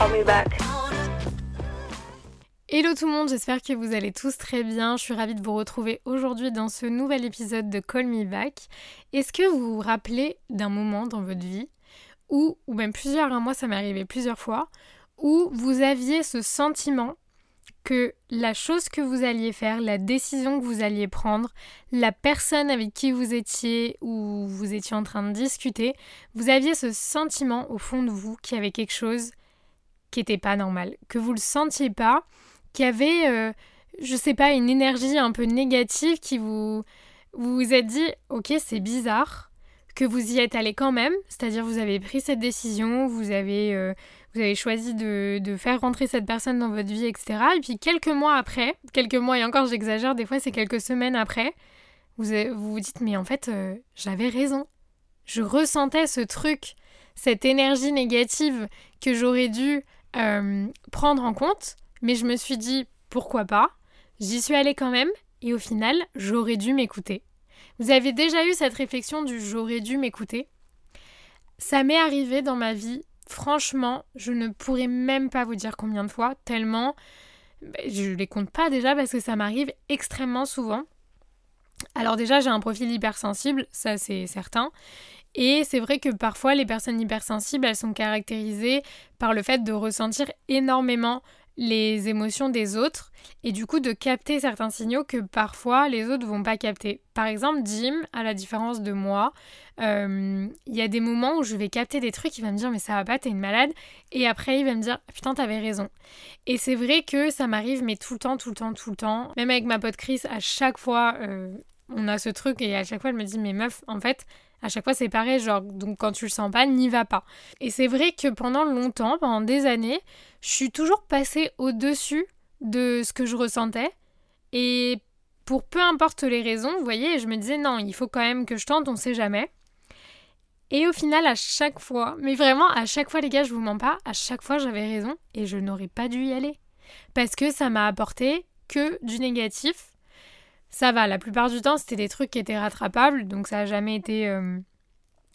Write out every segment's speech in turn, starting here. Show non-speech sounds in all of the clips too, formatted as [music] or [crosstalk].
Call me back. Hello tout le monde, j'espère que vous allez tous très bien. Je suis ravie de vous retrouver aujourd'hui dans ce nouvel épisode de Call Me Back. Est-ce que vous vous rappelez d'un moment dans votre vie où, ou même plusieurs, hein, moi ça m'est arrivé plusieurs fois, où vous aviez ce sentiment que la chose que vous alliez faire, la décision que vous alliez prendre, la personne avec qui vous étiez ou vous étiez en train de discuter, vous aviez ce sentiment au fond de vous qu'il y avait quelque chose qui n'était pas normal, que vous le sentiez pas, qu'il y avait, euh, je sais pas, une énergie un peu négative qui vous vous, vous êtes dit, ok, c'est bizarre, que vous y êtes allé quand même, c'est-à-dire vous avez pris cette décision, vous avez, euh, vous avez choisi de, de faire rentrer cette personne dans votre vie, etc. Et puis quelques mois après, quelques mois, et encore j'exagère, des fois c'est quelques semaines après, vous vous, dites, mais en fait, euh, j'avais raison. Je ressentais ce truc, cette énergie négative que j'aurais dû euh, prendre en compte, mais je me suis dit pourquoi pas? J'y suis allée quand même, et au final, j'aurais dû m'écouter. Vous avez déjà eu cette réflexion du j'aurais dû m'écouter Ça m'est arrivé dans ma vie, franchement, je ne pourrais même pas vous dire combien de fois, tellement ben, je les compte pas déjà parce que ça m'arrive extrêmement souvent. Alors déjà, j'ai un profil hypersensible, ça c'est certain. Et c'est vrai que parfois les personnes hypersensibles, elles sont caractérisées par le fait de ressentir énormément les émotions des autres et du coup de capter certains signaux que parfois les autres vont pas capter. Par exemple, Jim, à la différence de moi, euh, il y a des moments où je vais capter des trucs, il va me dire mais ça va pas, t'es une malade, et après il va me dire putain t'avais raison. Et c'est vrai que ça m'arrive mais tout le temps, tout le temps, tout le temps. Même avec ma pote Chris, à chaque fois euh, on a ce truc et à chaque fois elle me dit mais meuf en fait à chaque fois, c'est pareil, genre, donc quand tu le sens pas, n'y va pas. Et c'est vrai que pendant longtemps, pendant des années, je suis toujours passée au-dessus de ce que je ressentais. Et pour peu importe les raisons, vous voyez, je me disais non, il faut quand même que je tente, on sait jamais. Et au final, à chaque fois, mais vraiment à chaque fois, les gars, je vous mens pas, à chaque fois j'avais raison et je n'aurais pas dû y aller. Parce que ça m'a apporté que du négatif ça va. La plupart du temps, c'était des trucs qui étaient rattrapables, donc ça n'a jamais été, euh,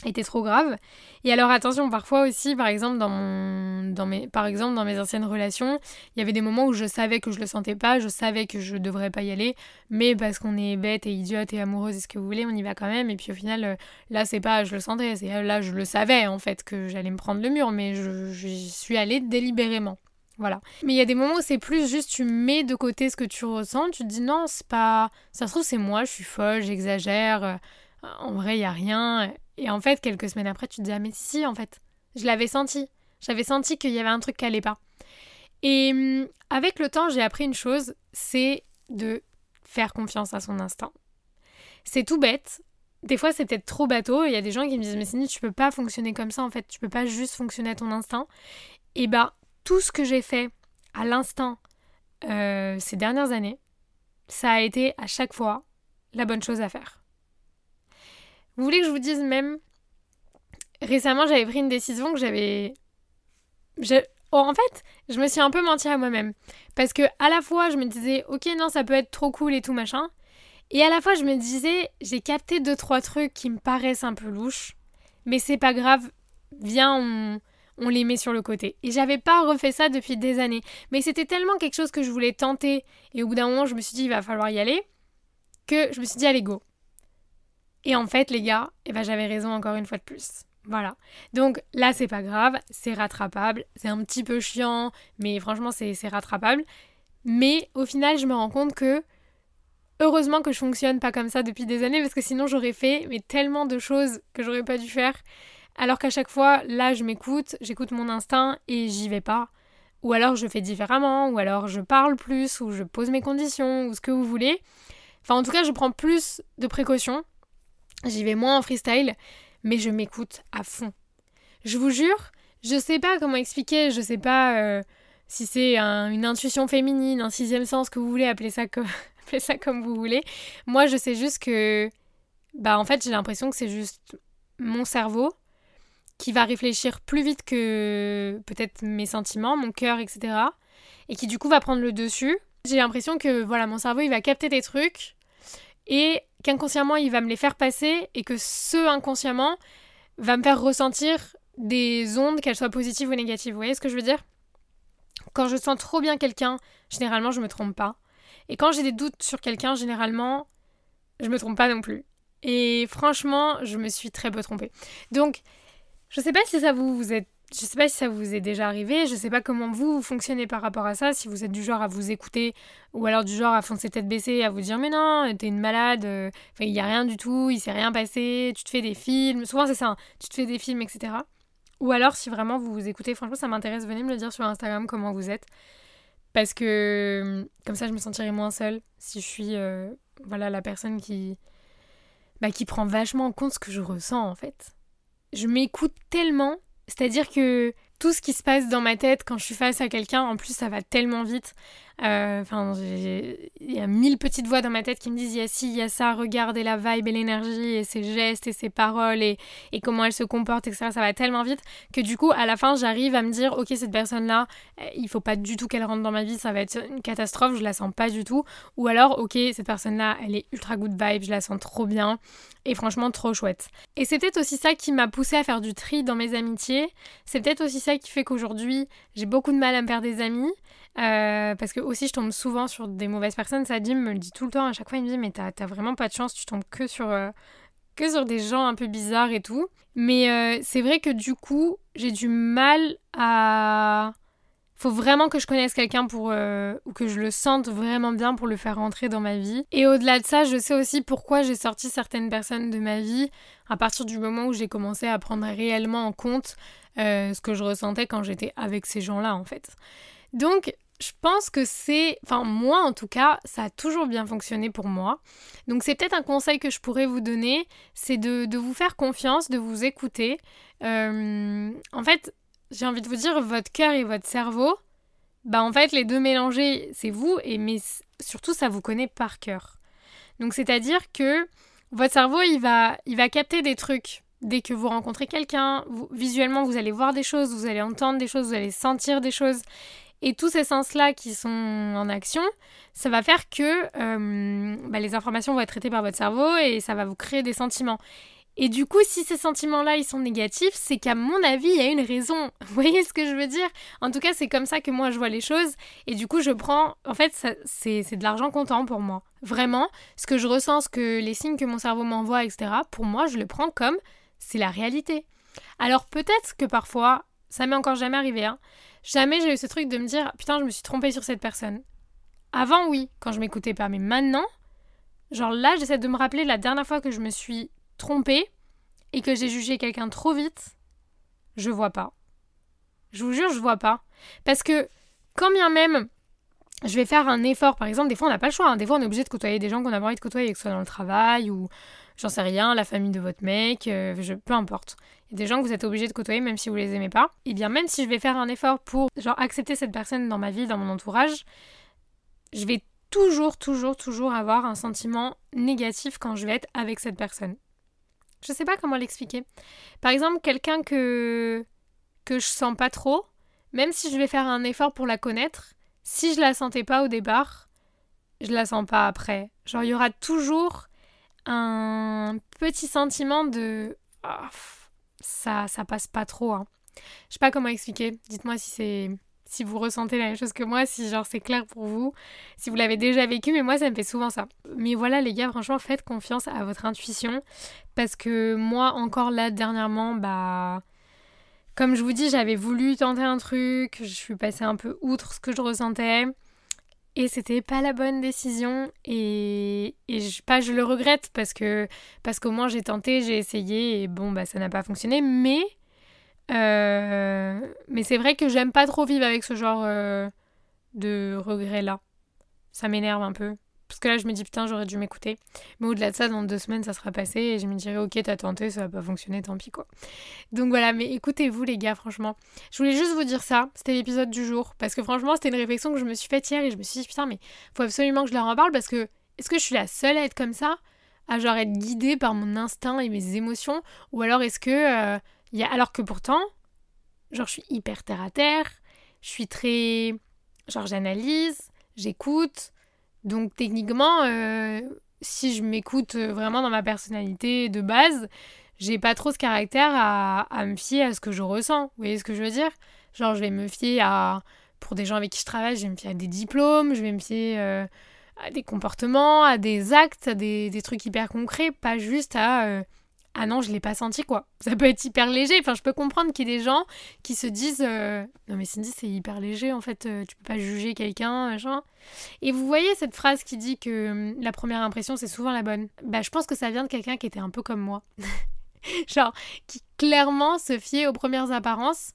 été trop grave. Et alors attention, parfois aussi, par exemple, dans, mon, dans mes, par exemple, dans mes anciennes relations, il y avait des moments où je savais que je le sentais pas, je savais que je devrais pas y aller, mais parce qu'on est bête et idiote et amoureuse et ce que vous voulez, on y va quand même. Et puis au final, euh, là, c'est pas je le sentais, c'est là, je le savais en fait que j'allais me prendre le mur, mais je, je suis allée délibérément. Voilà. Mais il y a des moments où c'est plus juste tu mets de côté ce que tu ressens, tu te dis non, c'est pas. Ça se trouve, c'est moi, je suis folle, j'exagère. Euh, en vrai, il n'y a rien. Et en fait, quelques semaines après, tu te dis ah, mais si, en fait, je l'avais senti. J'avais senti qu'il y avait un truc qui allait pas. Et hum, avec le temps, j'ai appris une chose c'est de faire confiance à son instinct. C'est tout bête. Des fois, c'est peut-être trop bateau. Il y a des gens qui me disent Mais Cindy, tu peux pas fonctionner comme ça en fait. Tu peux pas juste fonctionner à ton instinct. Et bah, tout ce que j'ai fait à l'instant euh, ces dernières années, ça a été à chaque fois la bonne chose à faire. Vous voulez que je vous dise même, récemment j'avais pris une décision que j'avais... Oh, en fait, je me suis un peu menti à moi-même. Parce que à la fois je me disais, ok non, ça peut être trop cool et tout machin. Et à la fois je me disais, j'ai capté deux, trois trucs qui me paraissent un peu louches. Mais c'est pas grave, viens, on on les met sur le côté. Et j'avais pas refait ça depuis des années. Mais c'était tellement quelque chose que je voulais tenter, et au bout d'un moment, je me suis dit, il va falloir y aller, que je me suis dit, allez, go. Et en fait, les gars, eh ben, j'avais raison encore une fois de plus. Voilà. Donc là, c'est pas grave, c'est rattrapable, c'est un petit peu chiant, mais franchement, c'est rattrapable. Mais au final, je me rends compte que heureusement que je fonctionne pas comme ça depuis des années, parce que sinon, j'aurais fait mais tellement de choses que j'aurais pas dû faire. Alors qu'à chaque fois, là, je m'écoute, j'écoute mon instinct et j'y vais pas. ou alors je fais différemment, ou alors je parle plus, ou je pose mes conditions, ou ce que vous voulez. Enfin, en tout cas, je prends plus de précautions. J'y vais moins en freestyle, mais je m'écoute à fond. Je vous jure, je sais pas comment expliquer, je sais pas euh, si c'est une intuition féminine, un sixième sens, que vous voulez, appeler ça, comme, [laughs] ça comme vous voulez. Moi, je sais juste que, bah, en fait, j'ai l'impression que c'est juste mon cerveau qui va réfléchir plus vite que peut-être mes sentiments, mon cœur, etc. Et qui du coup va prendre le dessus. J'ai l'impression que voilà, mon cerveau il va capter des trucs et qu'inconsciemment il va me les faire passer et que ce inconsciemment va me faire ressentir des ondes, qu'elles soient positives ou négatives. Vous voyez ce que je veux dire? Quand je sens trop bien quelqu'un, généralement je me trompe pas. Et quand j'ai des doutes sur quelqu'un, généralement je me trompe pas non plus. Et franchement, je me suis très peu trompée. Donc, je sais pas si ça vous, vous êtes je sais pas si ça vous est déjà arrivé, je sais pas comment vous, fonctionnez par rapport à ça, si vous êtes du genre à vous écouter ou alors du genre à foncer tête baissée à vous dire mais non, t'es une malade, euh, il y a rien du tout, il s'est rien passé, tu te fais des films, souvent c'est ça, hein, tu te fais des films, etc. Ou alors si vraiment vous vous écoutez, franchement ça m'intéresse, venez me le dire sur Instagram comment vous êtes. Parce que comme ça je me sentirai moins seule si je suis euh, voilà la personne qui, bah, qui prend vachement en compte ce que je ressens en fait. Je m'écoute tellement c'est-à-dire que tout ce qui se passe dans ma tête quand je suis face à quelqu'un, en plus ça va tellement vite. Euh, enfin, il y a mille petites voix dans ma tête qui me disent il y a ci, il y a ça, regarde et la vibe et l'énergie et ses gestes et ses paroles et, et, comment elle se comporte, etc. Ça va tellement vite que du coup, à la fin, j'arrive à me dire ok, cette personne-là, euh, il faut pas du tout qu'elle rentre dans ma vie, ça va être une catastrophe, je la sens pas du tout. Ou alors, ok, cette personne-là, elle est ultra good vibe, je la sens trop bien et franchement trop chouette. Et c'est peut-être aussi ça qui m'a poussé à faire du tri dans mes amitiés. C'est peut-être aussi ça qui fait qu'aujourd'hui, j'ai beaucoup de mal à me faire des amis. Euh, parce que aussi je tombe souvent sur des mauvaises personnes. Sadim me le dit tout le temps. À chaque fois, il me dit Mais t'as vraiment pas de chance, tu tombes que sur, euh, que sur des gens un peu bizarres et tout. Mais euh, c'est vrai que du coup, j'ai du mal à. Faut vraiment que je connaisse quelqu'un pour ou que je le sente vraiment bien pour le faire rentrer dans ma vie. Et au-delà de ça, je sais aussi pourquoi j'ai sorti certaines personnes de ma vie à partir du moment où j'ai commencé à prendre réellement en compte ce que je ressentais quand j'étais avec ces gens-là en fait. Donc je pense que c'est, enfin moi en tout cas, ça a toujours bien fonctionné pour moi. Donc c'est peut-être un conseil que je pourrais vous donner, c'est de, vous faire confiance, de vous écouter. Euh, en fait, j'ai envie de vous dire, votre cœur et votre cerveau, bah en fait les deux mélangés, c'est vous, et mais surtout ça vous connaît par cœur. Donc c'est-à-dire que votre cerveau, il va, il va capter des trucs dès que vous rencontrez quelqu'un, visuellement vous allez voir des choses, vous allez entendre des choses, vous allez sentir des choses. Et tous ces sens-là qui sont en action, ça va faire que euh, bah, les informations vont être traitées par votre cerveau et ça va vous créer des sentiments. Et du coup, si ces sentiments-là, ils sont négatifs, c'est qu'à mon avis, il y a une raison. [laughs] Vous voyez ce que je veux dire? En tout cas, c'est comme ça que moi, je vois les choses. Et du coup, je prends... En fait, c'est de l'argent comptant pour moi. Vraiment, ce que je ressens, ce que les signes que mon cerveau m'envoie, etc., pour moi, je le prends comme c'est la réalité. Alors peut-être que parfois, ça m'est encore jamais arrivé, hein, Jamais j'ai eu ce truc de me dire putain, je me suis trompée sur cette personne. Avant, oui, quand je m'écoutais pas, mais maintenant, genre là, j'essaie de me rappeler la dernière fois que je me suis trompée et que j'ai jugé quelqu'un trop vite. Je vois pas. Je vous jure, je vois pas. Parce que quand bien même je vais faire un effort, par exemple, des fois on n'a pas le choix, hein. des fois on est obligé de côtoyer des gens qu'on a pas envie de côtoyer, que ce soit dans le travail ou j'en sais rien, la famille de votre mec, euh, je, peu importe. Des gens que vous êtes obligé de côtoyer même si vous les aimez pas. Et eh bien même si je vais faire un effort pour genre accepter cette personne dans ma vie, dans mon entourage, je vais toujours, toujours, toujours avoir un sentiment négatif quand je vais être avec cette personne. Je sais pas comment l'expliquer. Par exemple, quelqu'un que que je sens pas trop, même si je vais faire un effort pour la connaître, si je la sentais pas au départ, je la sens pas après. Genre il y aura toujours un petit sentiment de ah, ça ça passe pas trop. Hein. Je sais pas comment expliquer. Dites-moi si c'est si vous ressentez la même chose que moi, si genre c'est clair pour vous, si vous l'avez déjà vécu, mais moi ça me fait souvent ça. Mais voilà les gars, franchement faites confiance à votre intuition parce que moi encore là dernièrement, bah comme je vous dis, j'avais voulu tenter un truc, je suis passée un peu outre ce que je ressentais. Et c'était pas la bonne décision et, je, pas je le regrette parce que parce qu'au moins j'ai tenté, j'ai essayé et bon bah ça n'a pas fonctionné mais mais c'est vrai que j'aime pas trop vivre avec ce genre de regret-là. Ça m'énerve un peu. Parce que là, je me dis, putain, j'aurais dû m'écouter. Mais au-delà de ça, dans deux semaines, ça sera passé et je me dirais, ok, t'as tenté, ça va pas fonctionner, tant pis quoi. Donc voilà, mais écoutez-vous, les gars, franchement. Je voulais juste vous dire ça. C'était l'épisode du jour. Parce que franchement, c'était une réflexion que je me suis faite hier et je me suis dit, putain, mais faut absolument que je leur en parle parce que est-ce que je suis la seule à être comme ça? À genre être guidée par mon instinct et mes émotions? Ou alors est-ce que. Euh, Alors que pourtant, genre, je suis hyper terre à terre, je suis très. Genre, j'analyse, j'écoute donc techniquement, euh, si je m'écoute vraiment dans ma personnalité de base, j'ai pas trop ce caractère à, me fier à ce que je ressens. Vous voyez ce que je veux dire? Genre, je vais me fier à. Pour des gens avec qui je travaille, je vais me fier à des diplômes, je vais me fier euh, à des comportements, à des actes, à des, trucs hyper concrets, pas juste à. Euh, ah non, je l'ai pas senti quoi. Ça peut être hyper léger. Enfin, je peux comprendre qu'il y ait des gens qui se disent euh, non mais Cindy c'est hyper léger en fait. Euh, tu peux pas juger quelqu'un, machin. Et vous voyez cette phrase qui dit que hum, la première impression c'est souvent la bonne. Bah je pense que ça vient de quelqu'un qui était un peu comme moi. [laughs] Genre qui clairement se fiait aux premières apparences.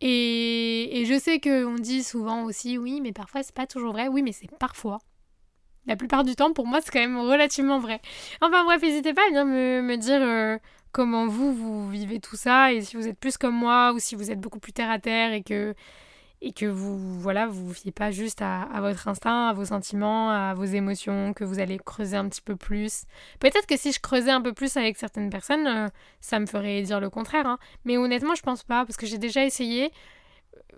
Et, et je sais qu'on dit souvent aussi oui mais parfois c'est pas toujours vrai. Oui mais c'est parfois la plupart du temps, pour moi, c'est quand même relativement vrai. Enfin bref, n'hésitez pas à me, dire euh, comment vous, vous vivez tout ça, et si vous êtes plus comme moi, ou si vous êtes beaucoup plus terre à terre, et que, et que vous, voilà, vous vous fiez pas juste à, votre instinct, à vos sentiments, à vos émotions, que vous allez creuser un petit peu plus. Peut-être que si je creusais un peu plus avec certaines personnes, euh, ça me ferait dire le contraire. Hein. Mais honnêtement, je pense pas, parce que j'ai déjà essayé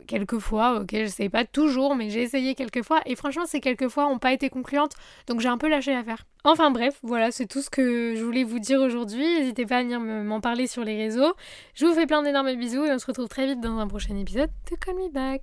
quelques fois, ok, je sais pas toujours, mais j'ai essayé quelques fois et franchement ces quelques fois n'ont pas été concluantes, donc j'ai un peu lâché l'affaire. Enfin bref, voilà, c'est tout ce que je voulais vous dire aujourd'hui. N'hésitez pas à venir m'en parler sur les réseaux. Je vous fais plein d'énormes bisous et on se retrouve très vite dans un prochain épisode de Call Me Back.